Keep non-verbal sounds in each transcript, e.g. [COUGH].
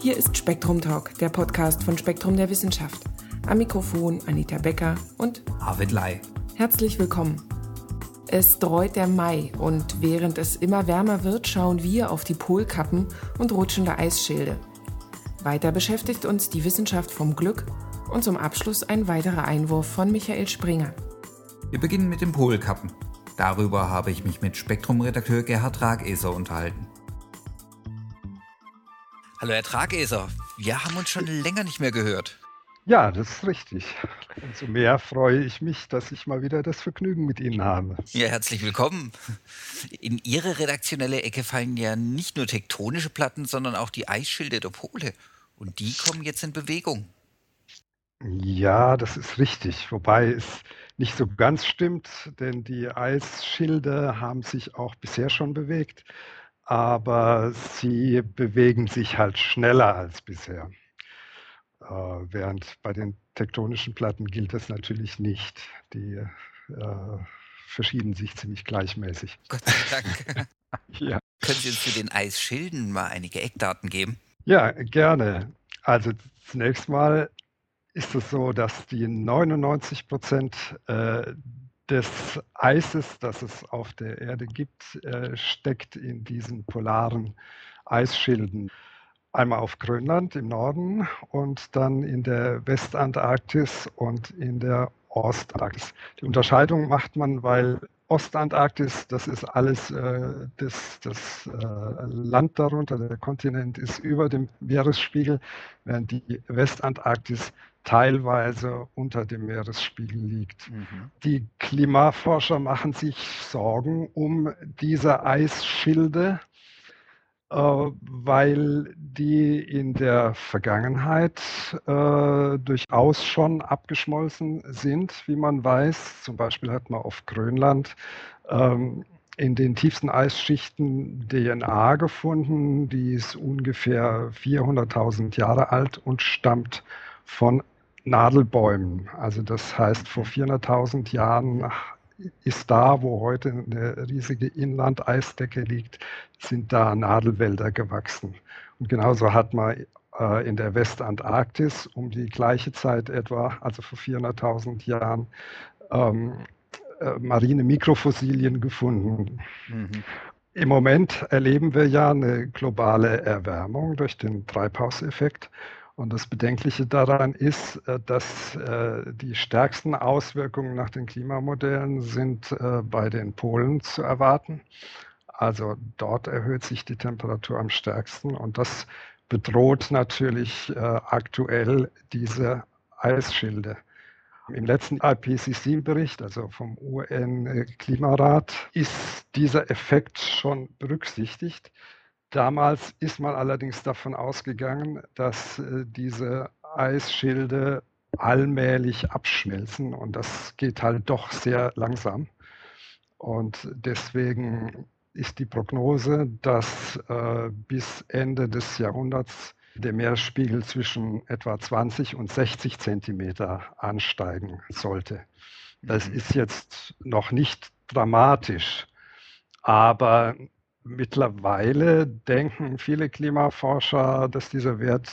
Hier ist Spektrum Talk, der Podcast von Spektrum der Wissenschaft. Am Mikrofon Anita Becker und Arvid Lai. Herzlich willkommen. Es dreut der Mai und während es immer wärmer wird, schauen wir auf die Polkappen und rutschende Eisschilde. Weiter beschäftigt uns die Wissenschaft vom Glück und zum Abschluss ein weiterer Einwurf von Michael Springer. Wir beginnen mit den Polkappen. Darüber habe ich mich mit Spektrum-Redakteur Gerhard Trageser unterhalten. Hallo Herr Trageser, wir haben uns schon länger nicht mehr gehört. Ja, das ist richtig. Umso mehr freue ich mich, dass ich mal wieder das Vergnügen mit Ihnen habe. Ja, herzlich willkommen. In Ihre redaktionelle Ecke fallen ja nicht nur tektonische Platten, sondern auch die Eisschilde der Pole. Und die kommen jetzt in Bewegung. Ja, das ist richtig. Wobei es nicht so ganz stimmt, denn die Eisschilde haben sich auch bisher schon bewegt. Aber sie bewegen sich halt schneller als bisher. Äh, während bei den tektonischen Platten gilt das natürlich nicht. Die äh, verschieben sich ziemlich gleichmäßig. [LAUGHS] Gott sei Dank. [LAUGHS] ja. Können Sie uns für den Eisschilden mal einige Eckdaten geben? Ja, gerne. Also zunächst mal ist es so, dass die 99 Prozent äh, des Eises, das es auf der Erde gibt, äh, steckt in diesen polaren Eisschilden. Einmal auf Grönland im Norden und dann in der Westantarktis und in der Ostantarktis. Die Unterscheidung macht man, weil Ostantarktis, das ist alles äh, das, das äh, Land darunter, der Kontinent ist über dem Meeresspiegel, während die Westantarktis teilweise unter dem Meeresspiegel liegt. Mhm. Die Klimaforscher machen sich Sorgen um diese Eisschilde, äh, weil die in der Vergangenheit äh, durchaus schon abgeschmolzen sind, wie man weiß. Zum Beispiel hat man auf Grönland ähm, in den tiefsten Eisschichten DNA gefunden, die ist ungefähr 400.000 Jahre alt und stammt von Nadelbäumen. Also das heißt, vor 400.000 Jahren ist da, wo heute eine riesige Inlandeisdecke liegt, sind da Nadelwälder gewachsen. Und genauso hat man äh, in der Westantarktis um die gleiche Zeit etwa, also vor 400.000 Jahren, ähm, äh, marine Mikrofossilien gefunden. Mhm. Im Moment erleben wir ja eine globale Erwärmung durch den Treibhauseffekt. Und das Bedenkliche daran ist, äh, dass äh, die stärksten Auswirkungen nach den Klimamodellen sind äh, bei den Polen zu erwarten. Also dort erhöht sich die Temperatur am stärksten und das bedroht natürlich aktuell diese Eisschilde. Im letzten IPCC-Bericht, also vom UN-Klimarat, ist dieser Effekt schon berücksichtigt. Damals ist man allerdings davon ausgegangen, dass äh, diese Eisschilde allmählich abschmelzen und das geht halt doch sehr langsam. Und deswegen ist die Prognose, dass äh, bis Ende des Jahrhunderts der Meeresspiegel zwischen etwa 20 und 60 Zentimeter ansteigen sollte. Das mhm. ist jetzt noch nicht dramatisch, aber Mittlerweile denken viele Klimaforscher, dass dieser Wert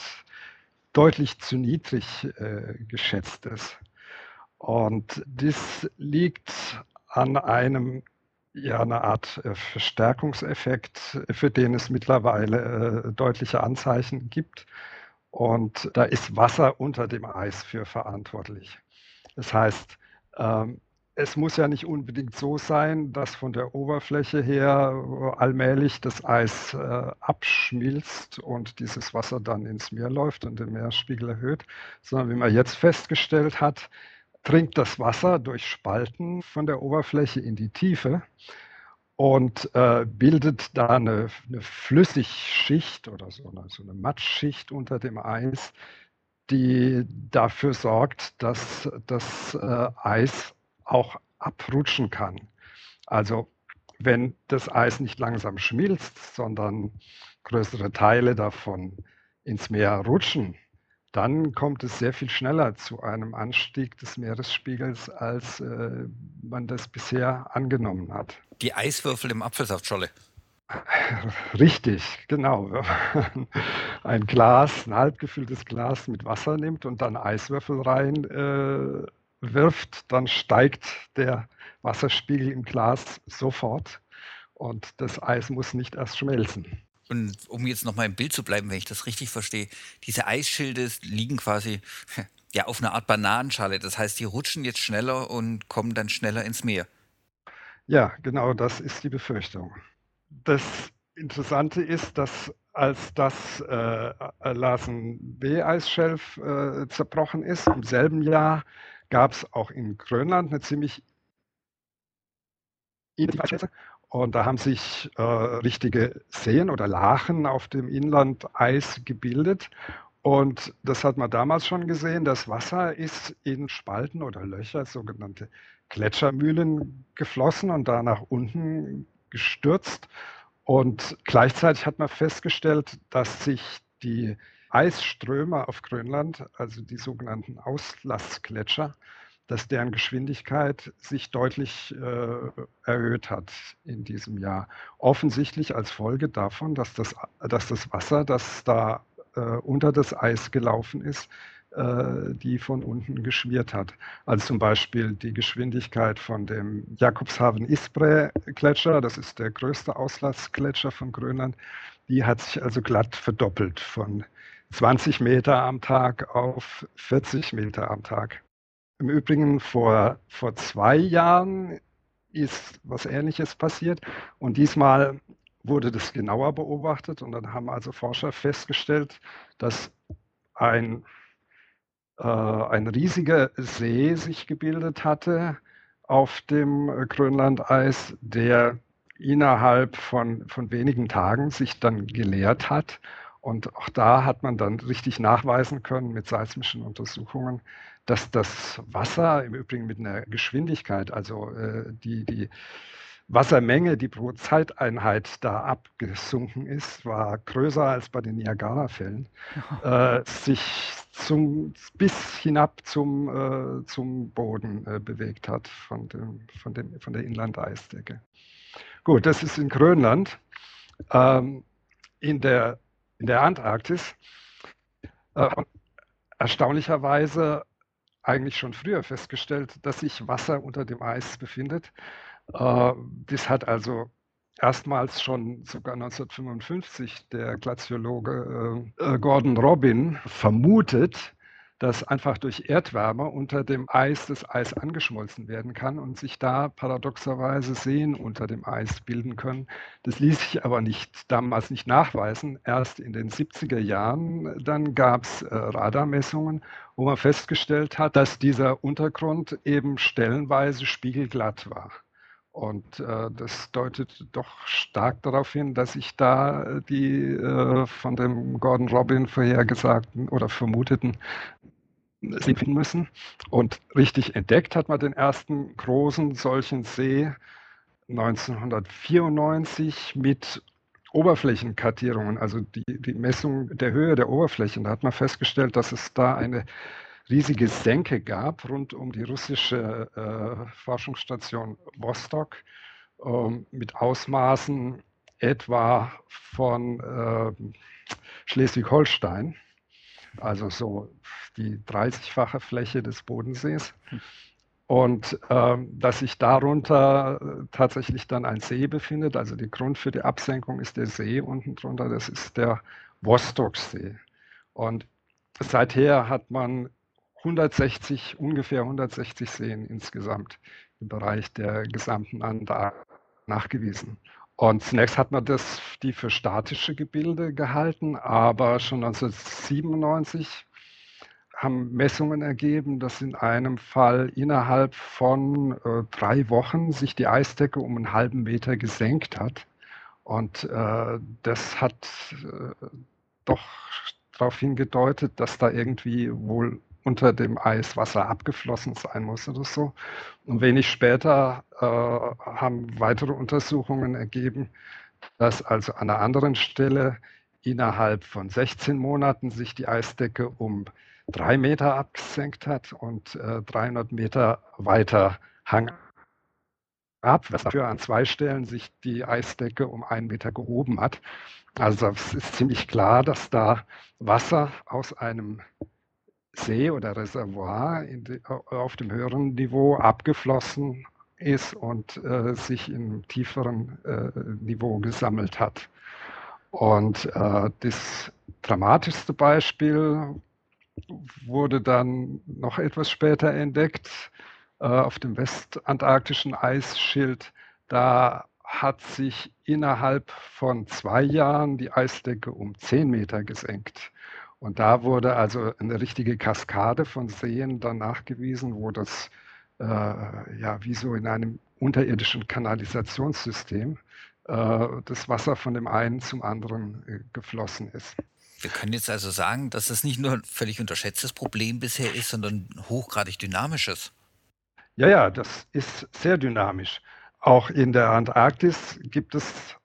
deutlich zu niedrig äh, geschätzt ist. Und dies liegt an einem, ja, einer Art äh, Verstärkungseffekt, für den es mittlerweile äh, deutliche Anzeichen gibt. Und da ist Wasser unter dem Eis für verantwortlich. Das heißt, ähm, es muss ja nicht unbedingt so sein, dass von der Oberfläche her allmählich das Eis äh, abschmilzt und dieses Wasser dann ins Meer läuft und den Meeresspiegel erhöht, sondern wie man jetzt festgestellt hat, dringt das Wasser durch Spalten von der Oberfläche in die Tiefe und äh, bildet da eine, eine Flüssigschicht oder so eine, so eine Matschschicht unter dem Eis, die dafür sorgt, dass das äh, Eis auch abrutschen kann. Also wenn das Eis nicht langsam schmilzt, sondern größere Teile davon ins Meer rutschen, dann kommt es sehr viel schneller zu einem Anstieg des Meeresspiegels, als äh, man das bisher angenommen hat. Die Eiswürfel im Apfelsaftscholle. [LAUGHS] Richtig, genau. Wenn man ein Glas, ein halb gefülltes Glas mit Wasser nimmt und dann Eiswürfel rein äh, wirft, dann steigt der Wasserspiegel im Glas sofort und das Eis muss nicht erst schmelzen. Und um jetzt nochmal im Bild zu bleiben, wenn ich das richtig verstehe, diese Eisschilde liegen quasi ja auf einer Art Bananenschale. Das heißt, die rutschen jetzt schneller und kommen dann schneller ins Meer. Ja, genau das ist die Befürchtung. Das Interessante ist, dass als das äh, Larsen B-Eisschelf äh, zerbrochen ist, im selben Jahr gab es auch in Grönland eine ziemlich und da haben sich äh, richtige Seen oder Lachen auf dem Inlandeis gebildet. Und das hat man damals schon gesehen. Das Wasser ist in Spalten oder Löcher, sogenannte Gletschermühlen, geflossen und da nach unten gestürzt. Und gleichzeitig hat man festgestellt, dass sich die Eisströme auf Grönland, also die sogenannten Auslassgletscher, dass deren Geschwindigkeit sich deutlich äh, erhöht hat in diesem Jahr. Offensichtlich als Folge davon, dass das, dass das Wasser, das da äh, unter das Eis gelaufen ist, äh, die von unten geschmiert hat. Also zum Beispiel die Geschwindigkeit von dem Jakobshaven-Isbre-Gletscher, das ist der größte Auslassgletscher von Grönland, die hat sich also glatt verdoppelt von 20 Meter am Tag auf 40 Meter am Tag. Im Übrigen vor, vor zwei Jahren ist was Ähnliches passiert und diesmal wurde das genauer beobachtet und dann haben also Forscher festgestellt, dass ein, äh, ein riesiger See sich gebildet hatte auf dem Grönlandeis, der innerhalb von, von wenigen Tagen sich dann geleert hat. Und auch da hat man dann richtig nachweisen können mit seismischen Untersuchungen, dass das Wasser im Übrigen mit einer Geschwindigkeit, also äh, die, die Wassermenge, die pro Zeiteinheit da abgesunken ist, war größer als bei den Niagara-Fällen, [LAUGHS] äh, sich zum, bis hinab zum, äh, zum Boden äh, bewegt hat von, dem, von, dem, von der Inlandeisdecke. Gut, das ist in Grönland. Ähm, in, der, in der Antarktis äh, erstaunlicherweise eigentlich schon früher festgestellt, dass sich Wasser unter dem Eis befindet. Äh, das hat also erstmals schon sogar 1955 der Glaziologe äh, Gordon Robin vermutet, dass einfach durch Erdwärme unter dem Eis das Eis angeschmolzen werden kann und sich da paradoxerweise Seen unter dem Eis bilden können. Das ließ sich aber nicht damals nicht nachweisen. Erst in den 70er Jahren dann gab es äh, Radarmessungen, wo man festgestellt hat, dass dieser Untergrund eben stellenweise spiegelglatt war. Und äh, das deutet doch stark darauf hin, dass sich da die äh, von dem Gordon Robin vorhergesagten oder vermuteten Finden müssen. Und richtig entdeckt hat man den ersten großen solchen See 1994 mit Oberflächenkartierungen, also die, die Messung der Höhe der Oberflächen. Da hat man festgestellt, dass es da eine riesige Senke gab rund um die russische äh, Forschungsstation Vostok äh, mit Ausmaßen etwa von äh, Schleswig-Holstein, also so die 30-fache Fläche des Bodensees. Und ähm, dass sich darunter äh, tatsächlich dann ein See befindet, also der Grund für die Absenkung ist der See unten drunter, das ist der Vostoksee. Und seither hat man 160, ungefähr 160 Seen insgesamt im Bereich der gesamten Anlage nachgewiesen. Und zunächst hat man das, die für statische Gebilde gehalten, aber schon 1997 haben Messungen ergeben, dass in einem Fall innerhalb von äh, drei Wochen sich die Eisdecke um einen halben Meter gesenkt hat. Und äh, das hat äh, doch darauf hingedeutet, dass da irgendwie wohl unter dem Eis Wasser abgeflossen sein muss oder so. Und wenig später äh, haben weitere Untersuchungen ergeben, dass also an einer anderen Stelle innerhalb von 16 Monaten sich die Eisdecke um drei Meter abgesenkt hat und äh, 300 Meter weiter Hang ab, was dafür an zwei Stellen sich die Eisdecke um einen Meter gehoben hat. Also es ist ziemlich klar, dass da Wasser aus einem See oder Reservoir die, auf dem höheren Niveau abgeflossen ist und äh, sich im tieferen äh, Niveau gesammelt hat. Und äh, das dramatischste Beispiel wurde dann noch etwas später entdeckt äh, auf dem westantarktischen Eisschild. Da hat sich innerhalb von zwei Jahren die Eisdecke um zehn Meter gesenkt. Und da wurde also eine richtige Kaskade von Seen dann nachgewiesen, wo das äh, ja wie so in einem unterirdischen Kanalisationssystem äh, das Wasser von dem einen zum anderen äh, geflossen ist. Wir können jetzt also sagen, dass es nicht nur ein völlig unterschätztes Problem bisher ist, sondern hochgradig dynamisches. Ja, ja, das ist sehr dynamisch. Auch in der Antarktis gibt es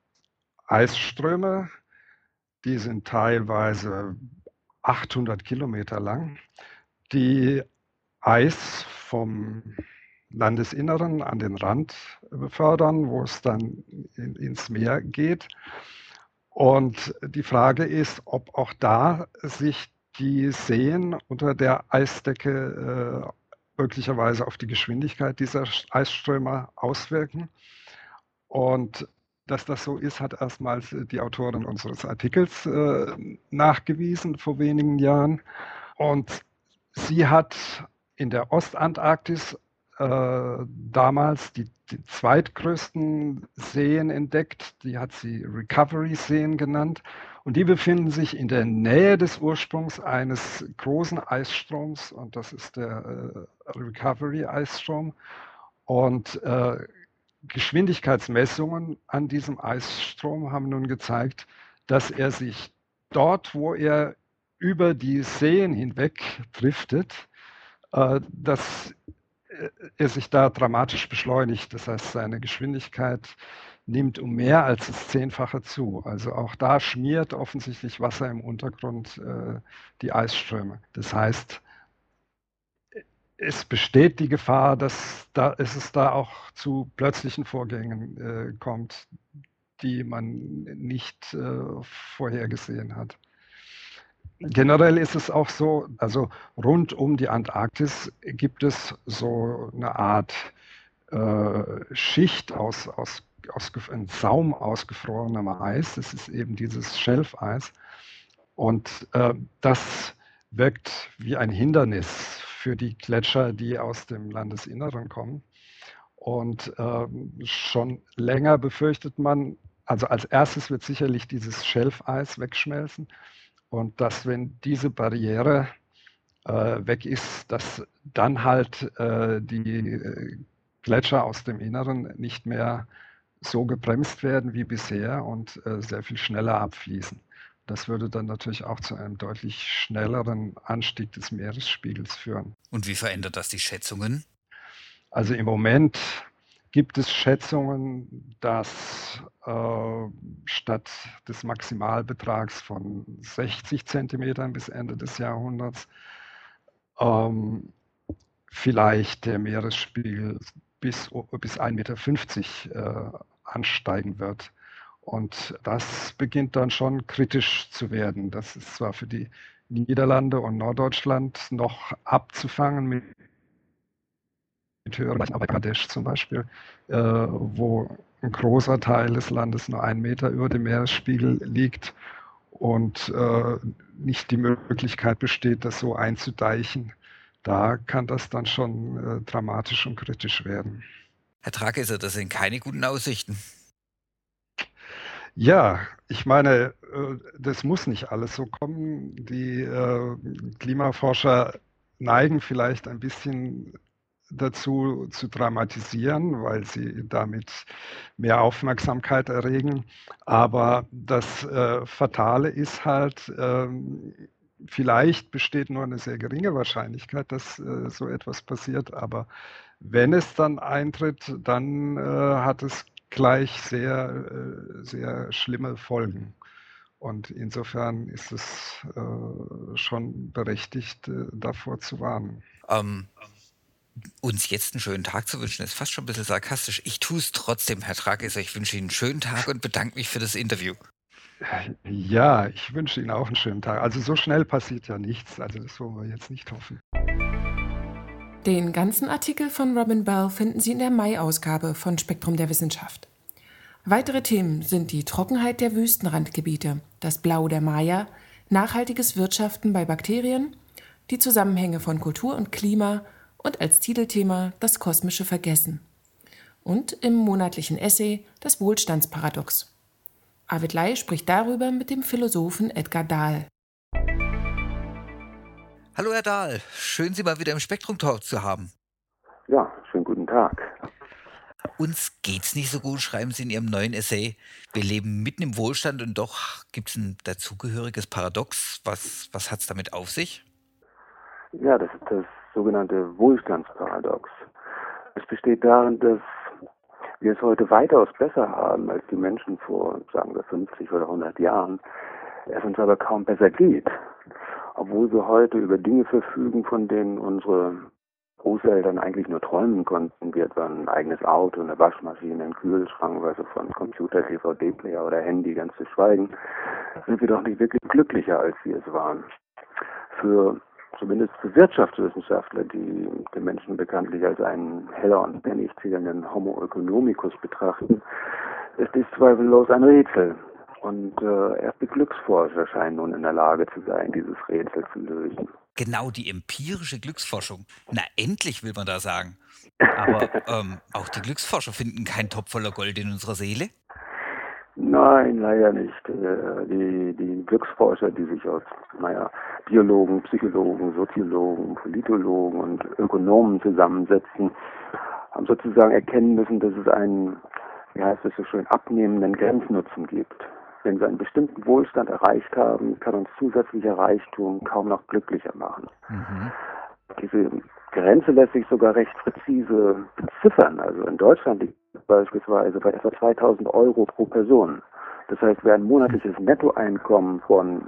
Eisströme, die sind teilweise 800 Kilometer lang, die Eis vom Landesinneren an den Rand befördern, wo es dann in, ins Meer geht. Und die Frage ist, ob auch da sich die Seen unter der Eisdecke äh, möglicherweise auf die Geschwindigkeit dieser Eisströme auswirken. Und dass das so ist, hat erstmals die Autorin unseres Artikels äh, nachgewiesen vor wenigen Jahren. Und sie hat in der Ostantarktis äh, damals die, die, zweitgrößten Seen entdeckt. Die hat sie Recovery-Seen genannt. Und die befinden sich in der Nähe des Ursprungs eines großen Eisstroms. Und das ist der äh, Recovery-Eisstrom. Und äh, Geschwindigkeitsmessungen an diesem Eisstrom haben nun gezeigt, dass er sich dort, wo er über die Seen hinweg driftet, äh, dass er sich da dramatisch beschleunigt. Das heißt, seine Geschwindigkeit nimmt um mehr als das Zehnfache zu. Also auch da schmiert offensichtlich Wasser im Untergrund äh, die Eisströme. Das heißt, es besteht die Gefahr, dass da, es da auch zu plötzlichen Vorgängen äh, kommt, die man nicht äh, vorhergesehen hat. Generell ist es auch so, also rund um die Antarktis gibt es so eine Art äh, Schicht aus, aus, aus ein Saum ausgefrorenem Eis. Das ist eben dieses Schelfeis. Und äh, das wirkt wie ein Hindernis für die Gletscher, die aus dem Landesinneren kommen. Und ähm, schon länger befürchtet man, also als erstes wird sicherlich dieses Schelfeis wegschmelzen und dass wenn diese Barriere äh, weg ist, dass dann halt äh, die äh, Gletscher aus dem Inneren nicht mehr so gebremst werden wie bisher und äh, sehr viel schneller abfließen. Das würde dann natürlich auch zu einem deutlich schnelleren Anstieg des Meeresspiegels führen. Und wie verändert das die Schätzungen? Also im Moment gibt es Schätzungen, dass äh, statt des Maximalbetrags von 60 Zentimetern bis Ende des Jahrhunderts ähm, vielleicht der Meeresspiegel bis, bis 1,50 Meter äh, ansteigen wird. Und das beginnt dann schon kritisch zu werden. Das ist zwar für die Niederlande und Norddeutschland noch abzufangen mit, mit höheren, aber Bangladesch zum Beispiel, äh, wo ein großer Teil des Landes nur einen Meter über dem Meeresspiegel liegt und äh, nicht die Möglichkeit besteht, das so einzudeichen, da kann das dann schon äh, dramatisch und kritisch werden. Herr Trageser, das sind keine guten Aussichten. Ja, ich meine, äh, das muss nicht alles so kommen. Die äh, Klimaforscher neigen vielleicht ein bisschen dazu zu dramatisieren, weil sie damit mehr Aufmerksamkeit erregen. Aber das äh, Fatale ist halt, ähm, vielleicht besteht nur eine sehr geringe Wahrscheinlichkeit, dass äh, so etwas passiert. Aber wenn es dann eintritt, dann äh, hat es gleich sehr, äh, sehr schlimme Folgen. Und insofern ist es äh, schon berechtigt, äh, davor zu warnen. Ähm, uns jetzt einen schönen Tag zu wünschen, ist fast schon ein bisschen sarkastisch. Ich tue es trotzdem, Herr Trageser. Ich wünsche Ihnen einen schönen Tag und bedanke mich für das Interview. Ja, ich wünsche Ihnen auch einen schönen Tag. Also so schnell passiert ja nichts. Also das wollen wir jetzt nicht hoffen. Den ganzen Artikel von Robin Bell finden Sie in der Mai-Ausgabe von Spektrum der Wissenschaft. Weitere Themen sind die Trockenheit der Wüstenrandgebiete, das Blau der Maya, nachhaltiges Wirtschaften bei Bakterien, die Zusammenhänge von Kultur und Klima und als Titelthema das kosmische Vergessen. Und im monatlichen Essay das Wohlstandsparadox. Arvid Lai spricht darüber mit dem Philosophen Edgar Dahl. Hallo Herr Dahl, schön Sie mal wieder im Spektrum Talk zu haben. Ja, schönen guten Tag. Uns geht's nicht so gut, schreiben Sie in Ihrem neuen Essay. Wir leben mitten im Wohlstand und doch gibt es ein dazugehöriges Paradox. Was, was hat es damit auf sich? Ja, das ist das sogenannte Wohlstandsparadox. Es besteht darin, dass wir es heute weitaus besser haben als die Menschen vor, sagen wir, 50 oder 100 Jahren. Es uns aber kaum besser geht. Obwohl wir heute über Dinge verfügen, von denen unsere Großeltern eigentlich nur träumen konnten, wie etwa ein eigenes Auto, eine Waschmaschine, ein Kühlschrank, also von Computer, DVD-Player oder Handy ganz zu schweigen, sind wir doch nicht wirklich glücklicher, als wir es waren. Für zumindest für Wirtschaftswissenschaftler, die den Menschen bekanntlich als einen heller und pennig zählenden Homo economicus betrachten, ist dies zweifellos ein Rätsel. Und äh, erst die Glücksforscher scheinen nun in der Lage zu sein, dieses Rätsel zu lösen. Genau, die empirische Glücksforschung. Na, endlich will man da sagen. Aber [LAUGHS] ähm, auch die Glücksforscher finden keinen Topf voller Gold in unserer Seele. Nein, leider nicht. Äh, die, die Glücksforscher, die sich aus, naja, Biologen, Psychologen, Soziologen, Politologen und Ökonomen zusammensetzen, haben sozusagen erkennen müssen, dass es einen, wie heißt es so schön, abnehmenden Grenznutzen gibt. Wenn wir einen bestimmten Wohlstand erreicht haben, kann uns zusätzlicher Reichtum kaum noch glücklicher machen. Mhm. Diese Grenze lässt sich sogar recht präzise beziffern. Also in Deutschland liegt beispielsweise bei etwa 2000 Euro pro Person. Das heißt, wer ein monatliches Nettoeinkommen von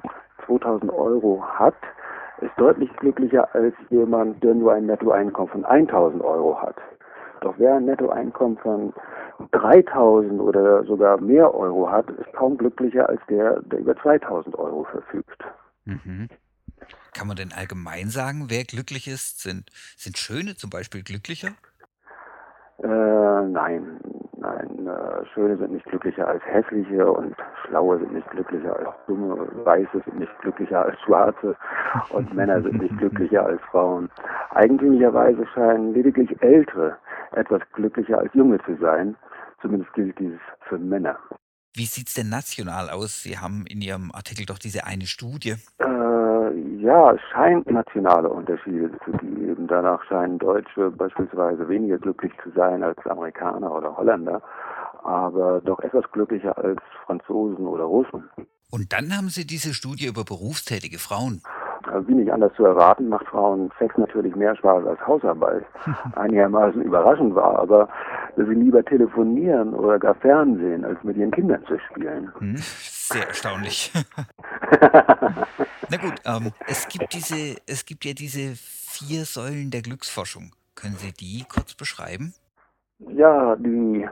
2000 Euro hat, ist deutlich glücklicher als jemand, der nur ein Nettoeinkommen von 1000 Euro hat. Doch wer ein Nettoeinkommen von 3000 oder sogar mehr Euro hat, ist kaum glücklicher als der, der über 2000 Euro verfügt. Mhm. Kann man denn allgemein sagen, wer glücklich ist? Sind, sind Schöne zum Beispiel glücklicher? Äh, nein, nein. Äh, Schöne sind nicht glücklicher als Hässliche und Schlaue sind nicht glücklicher als Dumme. Weiße sind nicht glücklicher als Schwarze und [LAUGHS] Männer sind nicht glücklicher als Frauen. Eigentümlicherweise scheinen lediglich Ältere etwas glücklicher als Junge zu sein. Zumindest gilt dies für Männer. Wie sieht es denn national aus? Sie haben in Ihrem Artikel doch diese eine Studie. Äh, ja, es scheint nationale Unterschiede zu geben. Danach scheinen Deutsche beispielsweise weniger glücklich zu sein als Amerikaner oder Holländer, aber doch etwas glücklicher als Franzosen oder Russen. Und dann haben Sie diese Studie über berufstätige Frauen. Also wie nicht anders zu erwarten, macht Frauen Sex natürlich mehr Spaß als Hausarbeit. [LAUGHS] Einigermaßen überraschend war, aber dass sie lieber telefonieren oder gar Fernsehen, als mit ihren Kindern zu spielen. Hm, sehr erstaunlich. [LAUGHS] [LAUGHS] Na gut, ähm, es gibt diese, es gibt ja diese vier Säulen der Glücksforschung. Können Sie die kurz beschreiben? Ja, die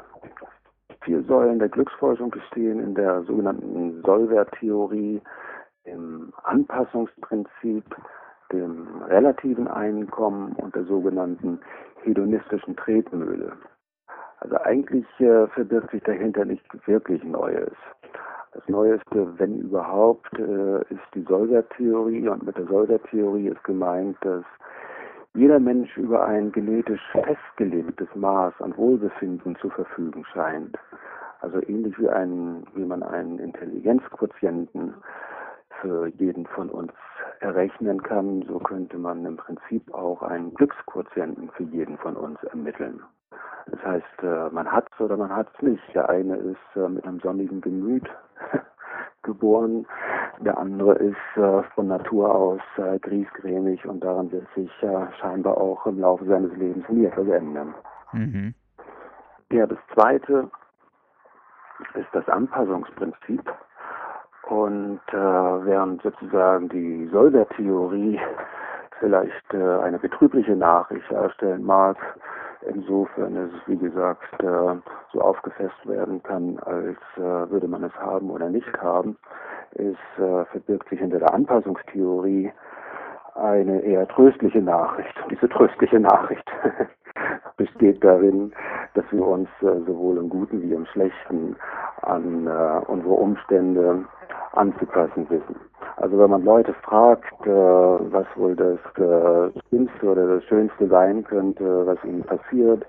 vier Säulen der Glücksforschung bestehen in der sogenannten Solver-Theorie, dem Anpassungsprinzip, dem relativen Einkommen und der sogenannten hedonistischen Tretmühle. Also eigentlich äh, verbirgt sich dahinter nicht wirklich Neues. Das Neueste, wenn überhaupt, äh, ist die Solver-Theorie und mit der Solver-Theorie ist gemeint, dass jeder Mensch über ein genetisch festgelegtes Maß an Wohlbefinden zu verfügen scheint. Also ähnlich wie, ein, wie man einen Intelligenzquotienten für jeden von uns errechnen kann, so könnte man im Prinzip auch einen Glücksquotienten für jeden von uns ermitteln. Das heißt, äh, man hat es oder man hat es nicht. Der eine ist äh, mit einem sonnigen Gemüt geboren, der andere ist äh, von Natur aus griesgrämig und daran wird sich scheinbar auch im Laufe seines Lebens nie etwas ändern. Mhm. Ja, das zweite ist das Anpassungsprinzip. Und äh, während sozusagen die Solver-Theorie vielleicht äh, eine betrübliche Nachricht darstellen mag. Insofern ist es, wie gesagt, äh, so aufgefasst werden kann, als äh, würde man es haben oder nicht haben, ist, äh, verbirgt sich hinter der Anpassungstheorie eine eher tröstliche Nachricht. Und diese tröstliche Nachricht [LAUGHS] besteht darin, dass wir uns äh, sowohl im Guten wie im Schlechten an äh, unsere Umstände anzupassen wissen. Also wenn man Leute fragt, äh, was wohl das äh, Schlimmste oder das Schönste sein könnte, was ihnen passiert,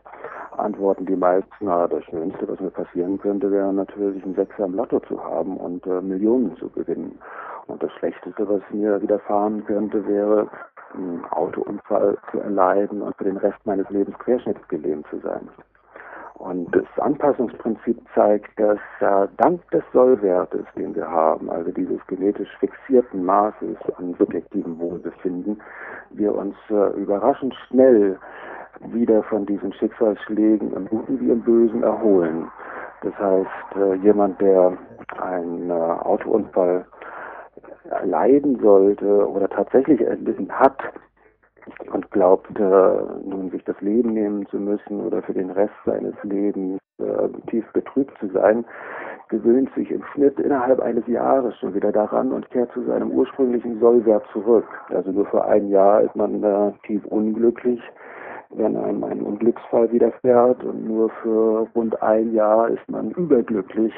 antworten die meisten, na, das Schönste, was mir passieren könnte, wäre natürlich ein Sechser im Lotto zu haben und äh, Millionen zu gewinnen. Und das Schlechteste, was mir widerfahren könnte, wäre einen Autounfall zu erleiden und für den Rest meines Lebens querschnittsgelähmt zu sein. Und das Anpassungsprinzip zeigt, dass äh, dank des Sollwertes, den wir haben, also dieses genetisch fixierten Maßes an subjektivem Wohlbefinden, wir uns äh, überraschend schnell wieder von diesen Schicksalsschlägen im Guten wie im Bösen erholen. Das heißt, äh, jemand, der einen äh, Autounfall leiden sollte oder tatsächlich erlitten hat und glaubt, äh, nun sich das Leben nehmen zu müssen oder für den Rest seines Lebens äh, tief betrübt zu sein, gewöhnt sich im Schnitt innerhalb eines Jahres schon wieder daran und kehrt zu seinem ursprünglichen Sollwert zurück. Also nur für ein Jahr ist man äh, tief unglücklich, wenn einem ein Unglücksfall widerfährt und nur für rund ein Jahr ist man überglücklich,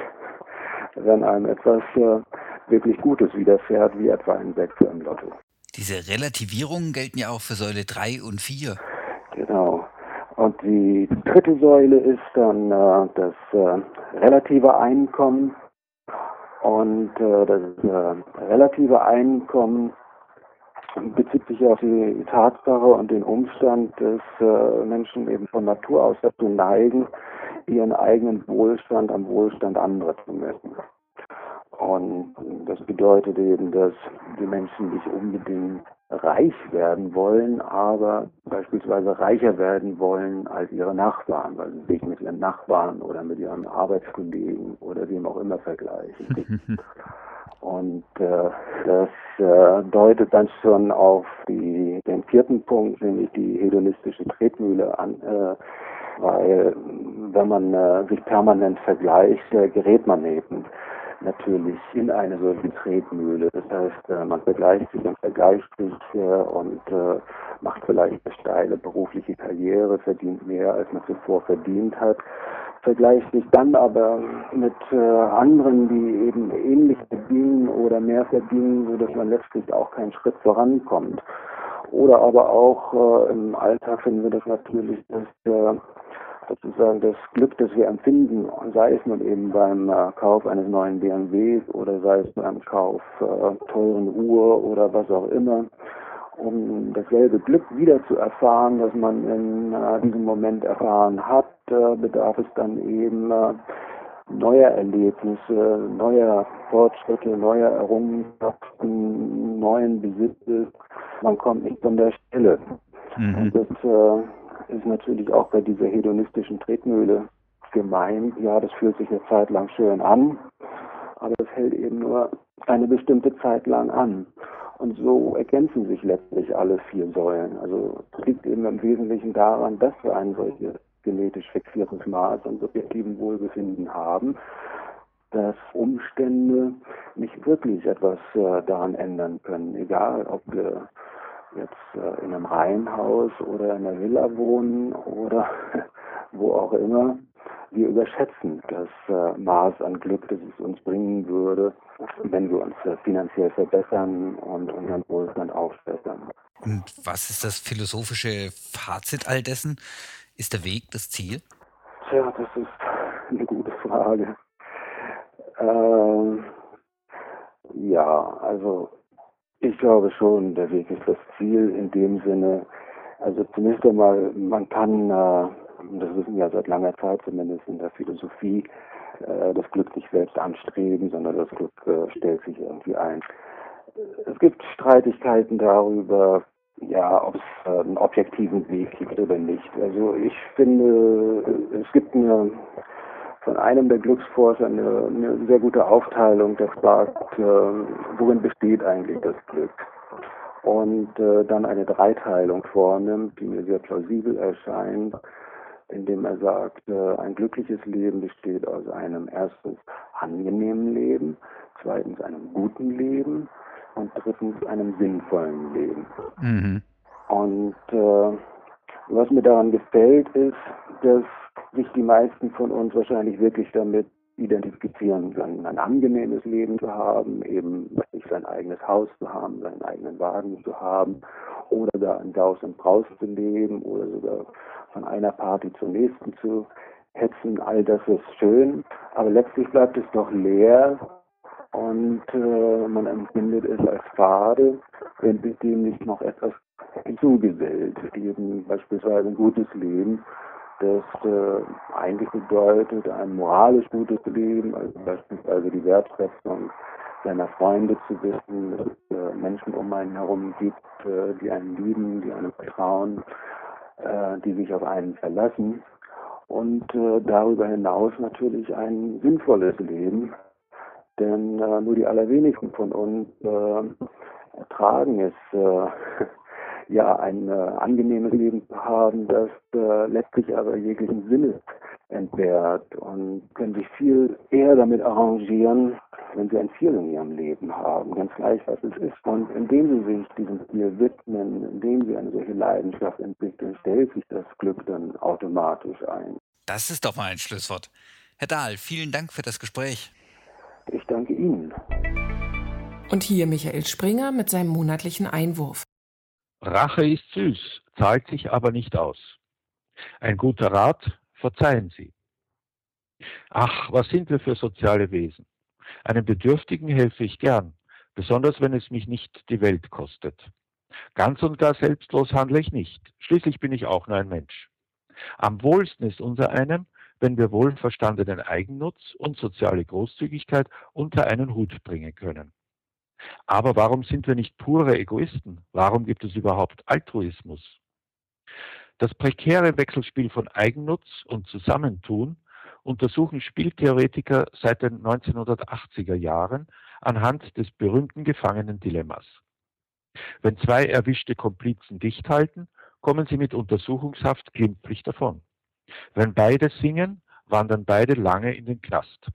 wenn einem etwas äh, wirklich Gutes widerfährt, wie etwa ein Sechser im Lotto. Diese Relativierungen gelten ja auch für Säule 3 und 4. Genau. Und die dritte Säule ist dann äh, das äh, relative Einkommen. Und äh, das äh, relative Einkommen bezieht sich auf die Tatsache und den Umstand, dass äh, Menschen eben von Natur aus dazu neigen, ihren eigenen Wohlstand am Wohlstand anderer zu messen. Und das bedeutet eben, dass die Menschen nicht unbedingt reich werden wollen, aber beispielsweise reicher werden wollen als ihre Nachbarn, weil sie sich mit ihren Nachbarn oder mit ihren Arbeitskollegen oder wem auch immer vergleichen. [LAUGHS] Und äh, das äh, deutet dann schon auf die, den vierten Punkt, nämlich die hedonistische Tretmühle an, äh, weil wenn man äh, sich permanent vergleicht, äh, gerät man eben natürlich in eine solche Tretmühle. Das heißt, äh, man vergleicht sich und vergleicht sich äh, und äh, macht vielleicht eine steile berufliche Karriere, verdient mehr, als man zuvor verdient hat, vergleicht sich dann aber mit anderen, die eben ähnlich verdienen oder mehr verdienen, sodass man letztlich auch keinen Schritt vorankommt. Oder aber auch im Alltag finden wir das natürlich, dass sozusagen das Glück, das wir empfinden, sei es nun eben beim äh, Kauf eines neuen BMWs oder sei es beim Kauf äh, teuren Uhr oder was auch immer, um dasselbe Glück wieder zu erfahren, das man in äh, diesem Moment erfahren hat, äh, bedarf es dann eben äh, neuer Erlebnisse, neuer Fortschritte, neuer Errungenschaften, neuen Besitzes. Man kommt nicht von der Stelle. Mhm. Und das ist natürlich auch bei dieser hedonistischen Tretmühle gemeint. Ja, das fühlt sich eine Zeit lang schön an, aber es hält eben nur eine bestimmte Zeit lang an. Und so ergänzen sich letztlich alle vier Säulen. Also liegt eben im Wesentlichen daran, dass wir ein solches genetisch fixiertes Maß an subjektivem Wohlbefinden haben, dass Umstände nicht wirklich etwas äh, daran ändern können, egal ob wir jetzt äh, in einem Reihenhaus oder in einer Villa wohnen oder [LAUGHS] wo auch immer, wir überschätzen das äh, Maß an Glück, das es uns bringen würde, wenn wir uns äh, finanziell verbessern und unseren Wohlstand aufbessern. Und was ist das philosophische Fazit all dessen? Ist der Weg das Ziel? Tja, das ist eine gute Frage. Ähm, ja, also ich glaube schon, der Weg ist das Ziel in dem Sinne, also zunächst einmal, man kann, äh, das wissen wir seit langer Zeit zumindest in der Philosophie, äh, das Glück nicht selbst anstreben, sondern das Glück äh, stellt sich irgendwie ein. Es gibt Streitigkeiten darüber, ja, ob es einen objektiven Weg gibt oder nicht. Also ich finde, es gibt eine von einem der Glücksforscher eine, eine sehr gute Aufteilung, der fragt, äh, worin besteht eigentlich das Glück? und äh, dann eine Dreiteilung vornimmt, die mir sehr plausibel erscheint, indem er sagt, äh, ein glückliches Leben besteht aus einem erstens angenehmen Leben, zweitens einem guten Leben und drittens einem sinnvollen Leben. Mhm. Und äh, was mir daran gefällt, ist, dass sich die meisten von uns wahrscheinlich wirklich damit identifizieren ein angenehmes Leben zu haben, eben nicht sein eigenes Haus zu haben, seinen eigenen Wagen zu haben oder da in Daus und Braus zu leben oder sogar von einer Party zur nächsten zu hetzen. All das ist schön, aber letztlich bleibt es doch leer und äh, man empfindet es als fade, wenn dem nicht noch etwas hinzugesellt, eben beispielsweise ein gutes Leben das äh, eigentlich bedeutet ein moralisch gutes Leben, also beispielsweise die Wertschätzung seiner Freunde zu wissen, dass es äh, Menschen um einen herum gibt, äh, die einen lieben, die einem vertrauen, äh, die sich auf einen verlassen und äh, darüber hinaus natürlich ein sinnvolles Leben, denn äh, nur die allerwenigsten von uns ertragen es ja ein äh, angenehmes Leben zu haben, das äh, letztlich aber jeglichen Sinne entbehrt und können sich viel eher damit arrangieren, wenn sie ein Ziel in ihrem Leben haben, ganz gleich was es ist. Und indem sie sich diesem Ziel widmen, indem sie eine solche Leidenschaft entwickeln, stellt sich das Glück dann automatisch ein. Das ist doch mal ein Schlusswort. Herr Dahl, vielen Dank für das Gespräch. Ich danke Ihnen. Und hier Michael Springer mit seinem monatlichen Einwurf. Rache ist süß, zahlt sich aber nicht aus. Ein guter Rat, verzeihen Sie. Ach, was sind wir für soziale Wesen? Einem Bedürftigen helfe ich gern, besonders wenn es mich nicht die Welt kostet. Ganz und gar selbstlos handle ich nicht, schließlich bin ich auch nur ein Mensch. Am wohlsten ist unser einem, wenn wir wohlverstandenen Eigennutz und soziale Großzügigkeit unter einen Hut bringen können. Aber warum sind wir nicht pure Egoisten? Warum gibt es überhaupt Altruismus? Das prekäre Wechselspiel von Eigennutz und Zusammentun untersuchen Spieltheoretiker seit den 1980er Jahren anhand des berühmten Gefangenen-Dilemmas. Wenn zwei erwischte Komplizen dicht halten, kommen sie mit Untersuchungshaft glimpflich davon. Wenn beide singen, wandern beide lange in den Knast.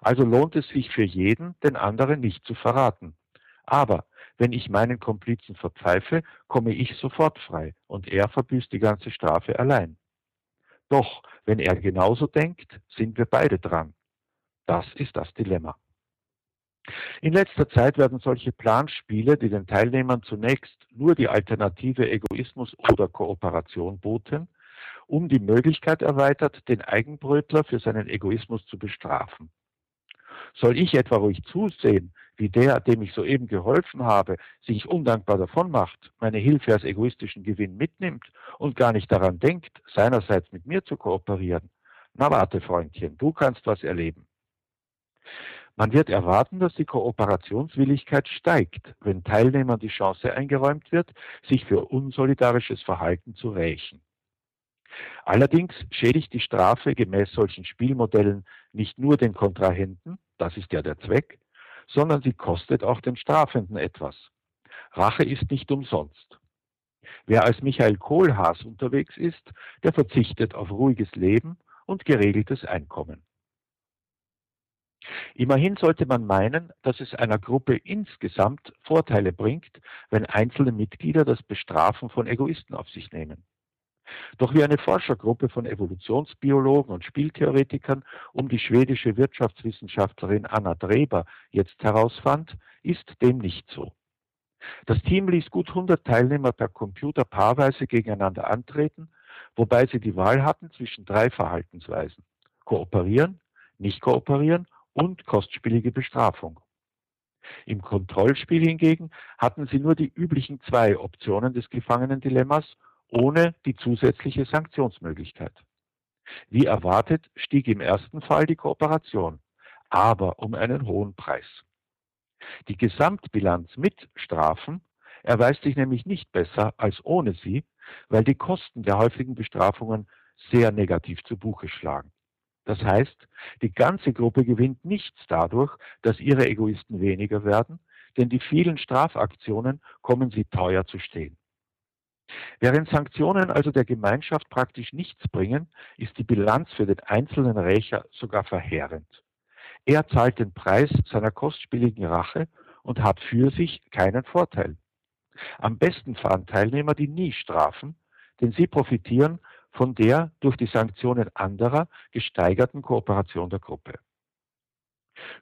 Also lohnt es sich für jeden, den anderen nicht zu verraten. Aber wenn ich meinen Komplizen verpfeife, komme ich sofort frei und er verbüßt die ganze Strafe allein. Doch, wenn er genauso denkt, sind wir beide dran. Das ist das Dilemma. In letzter Zeit werden solche Planspiele, die den Teilnehmern zunächst nur die Alternative Egoismus oder Kooperation boten, um die Möglichkeit erweitert, den Eigenbrötler für seinen Egoismus zu bestrafen. Soll ich etwa ruhig zusehen, wie der, dem ich soeben geholfen habe, sich undankbar davon macht, meine Hilfe als egoistischen Gewinn mitnimmt und gar nicht daran denkt, seinerseits mit mir zu kooperieren? Na warte, Freundchen, du kannst was erleben. Man wird erwarten, dass die Kooperationswilligkeit steigt, wenn Teilnehmern die Chance eingeräumt wird, sich für unsolidarisches Verhalten zu rächen. Allerdings schädigt die Strafe gemäß solchen Spielmodellen nicht nur den Kontrahenten, das ist ja der Zweck, sondern sie kostet auch den Strafenden etwas. Rache ist nicht umsonst. Wer als Michael Kohlhaas unterwegs ist, der verzichtet auf ruhiges Leben und geregeltes Einkommen. Immerhin sollte man meinen, dass es einer Gruppe insgesamt Vorteile bringt, wenn einzelne Mitglieder das Bestrafen von Egoisten auf sich nehmen. Doch wie eine Forschergruppe von Evolutionsbiologen und Spieltheoretikern um die schwedische Wirtschaftswissenschaftlerin Anna Dreber jetzt herausfand, ist dem nicht so. Das Team ließ gut 100 Teilnehmer per Computer paarweise gegeneinander antreten, wobei sie die Wahl hatten zwischen drei Verhaltensweisen. Kooperieren, nicht kooperieren und kostspielige Bestrafung. Im Kontrollspiel hingegen hatten sie nur die üblichen zwei Optionen des Gefangenendilemmas ohne die zusätzliche Sanktionsmöglichkeit. Wie erwartet stieg im ersten Fall die Kooperation, aber um einen hohen Preis. Die Gesamtbilanz mit Strafen erweist sich nämlich nicht besser als ohne sie, weil die Kosten der häufigen Bestrafungen sehr negativ zu Buche schlagen. Das heißt, die ganze Gruppe gewinnt nichts dadurch, dass ihre Egoisten weniger werden, denn die vielen Strafaktionen kommen sie teuer zu stehen. Während Sanktionen also der Gemeinschaft praktisch nichts bringen, ist die Bilanz für den einzelnen Rächer sogar verheerend. Er zahlt den Preis seiner kostspieligen Rache und hat für sich keinen Vorteil. Am besten fahren Teilnehmer, die nie strafen, denn sie profitieren von der durch die Sanktionen anderer gesteigerten Kooperation der Gruppe.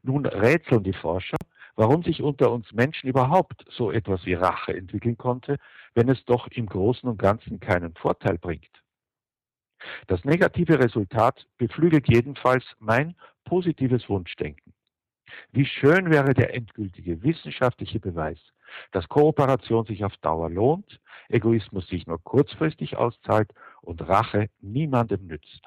Nun rätseln die Forscher, warum sich unter uns Menschen überhaupt so etwas wie Rache entwickeln konnte, wenn es doch im Großen und Ganzen keinen Vorteil bringt. Das negative Resultat beflügelt jedenfalls mein positives Wunschdenken. Wie schön wäre der endgültige wissenschaftliche Beweis, dass Kooperation sich auf Dauer lohnt, Egoismus sich nur kurzfristig auszahlt und Rache niemandem nützt.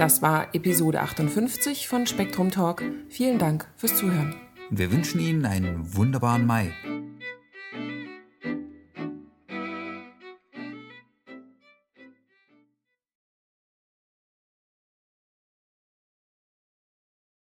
Das war Episode 58 von Spektrum Talk. Vielen Dank fürs Zuhören. Wir wünschen Ihnen einen wunderbaren Mai.